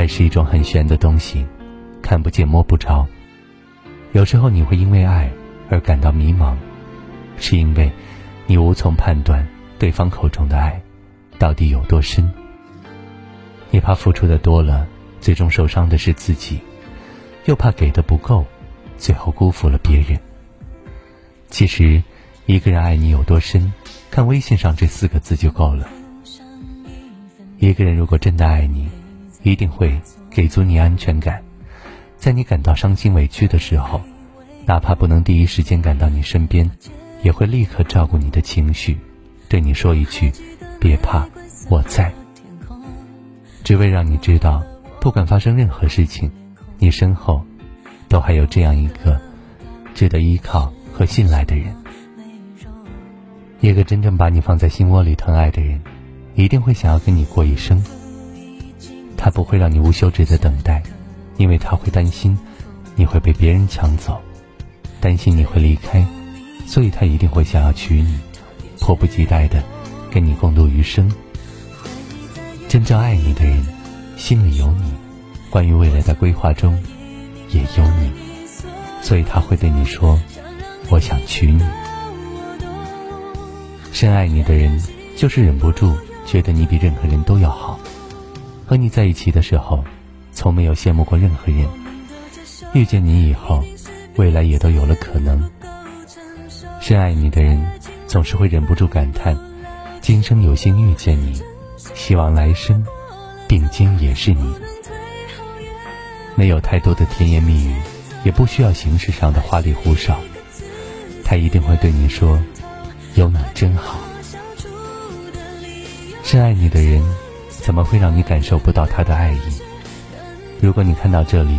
爱是一种很玄的东西，看不见摸不着。有时候你会因为爱而感到迷茫，是因为你无从判断对方口中的爱到底有多深。你怕付出的多了，最终受伤的是自己，又怕给的不够，最后辜负了别人。其实，一个人爱你有多深，看微信上这四个字就够了。一个人如果真的爱你，一定会给足你安全感，在你感到伤心委屈的时候，哪怕不能第一时间赶到你身边，也会立刻照顾你的情绪，对你说一句：“别怕，我在。”只为让你知道，不管发生任何事情，你身后都还有这样一个值得依靠和信赖的人。一个真正把你放在心窝里疼爱的人。一定会想要跟你过一生。他不会让你无休止的等待，因为他会担心你会被别人抢走，担心你会离开，所以他一定会想要娶你，迫不及待的跟你共度余生。真正爱你的人，心里有你，关于未来的规划中也有你，所以他会对你说：“我想娶你。”深爱你的人，就是忍不住。觉得你比任何人都要好，和你在一起的时候，从没有羡慕过任何人。遇见你以后，未来也都有了可能。深爱你的人，总是会忍不住感叹：今生有幸遇见你，希望来生并肩也是你。没有太多的甜言蜜语，也不需要形式上的花里胡哨，他一定会对你说：有你真好。深爱你的人，怎么会让你感受不到他的爱意？如果你看到这里，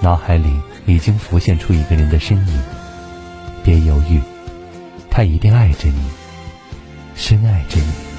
脑海里已经浮现出一个人的身影，别犹豫，他一定爱着你，深爱着你。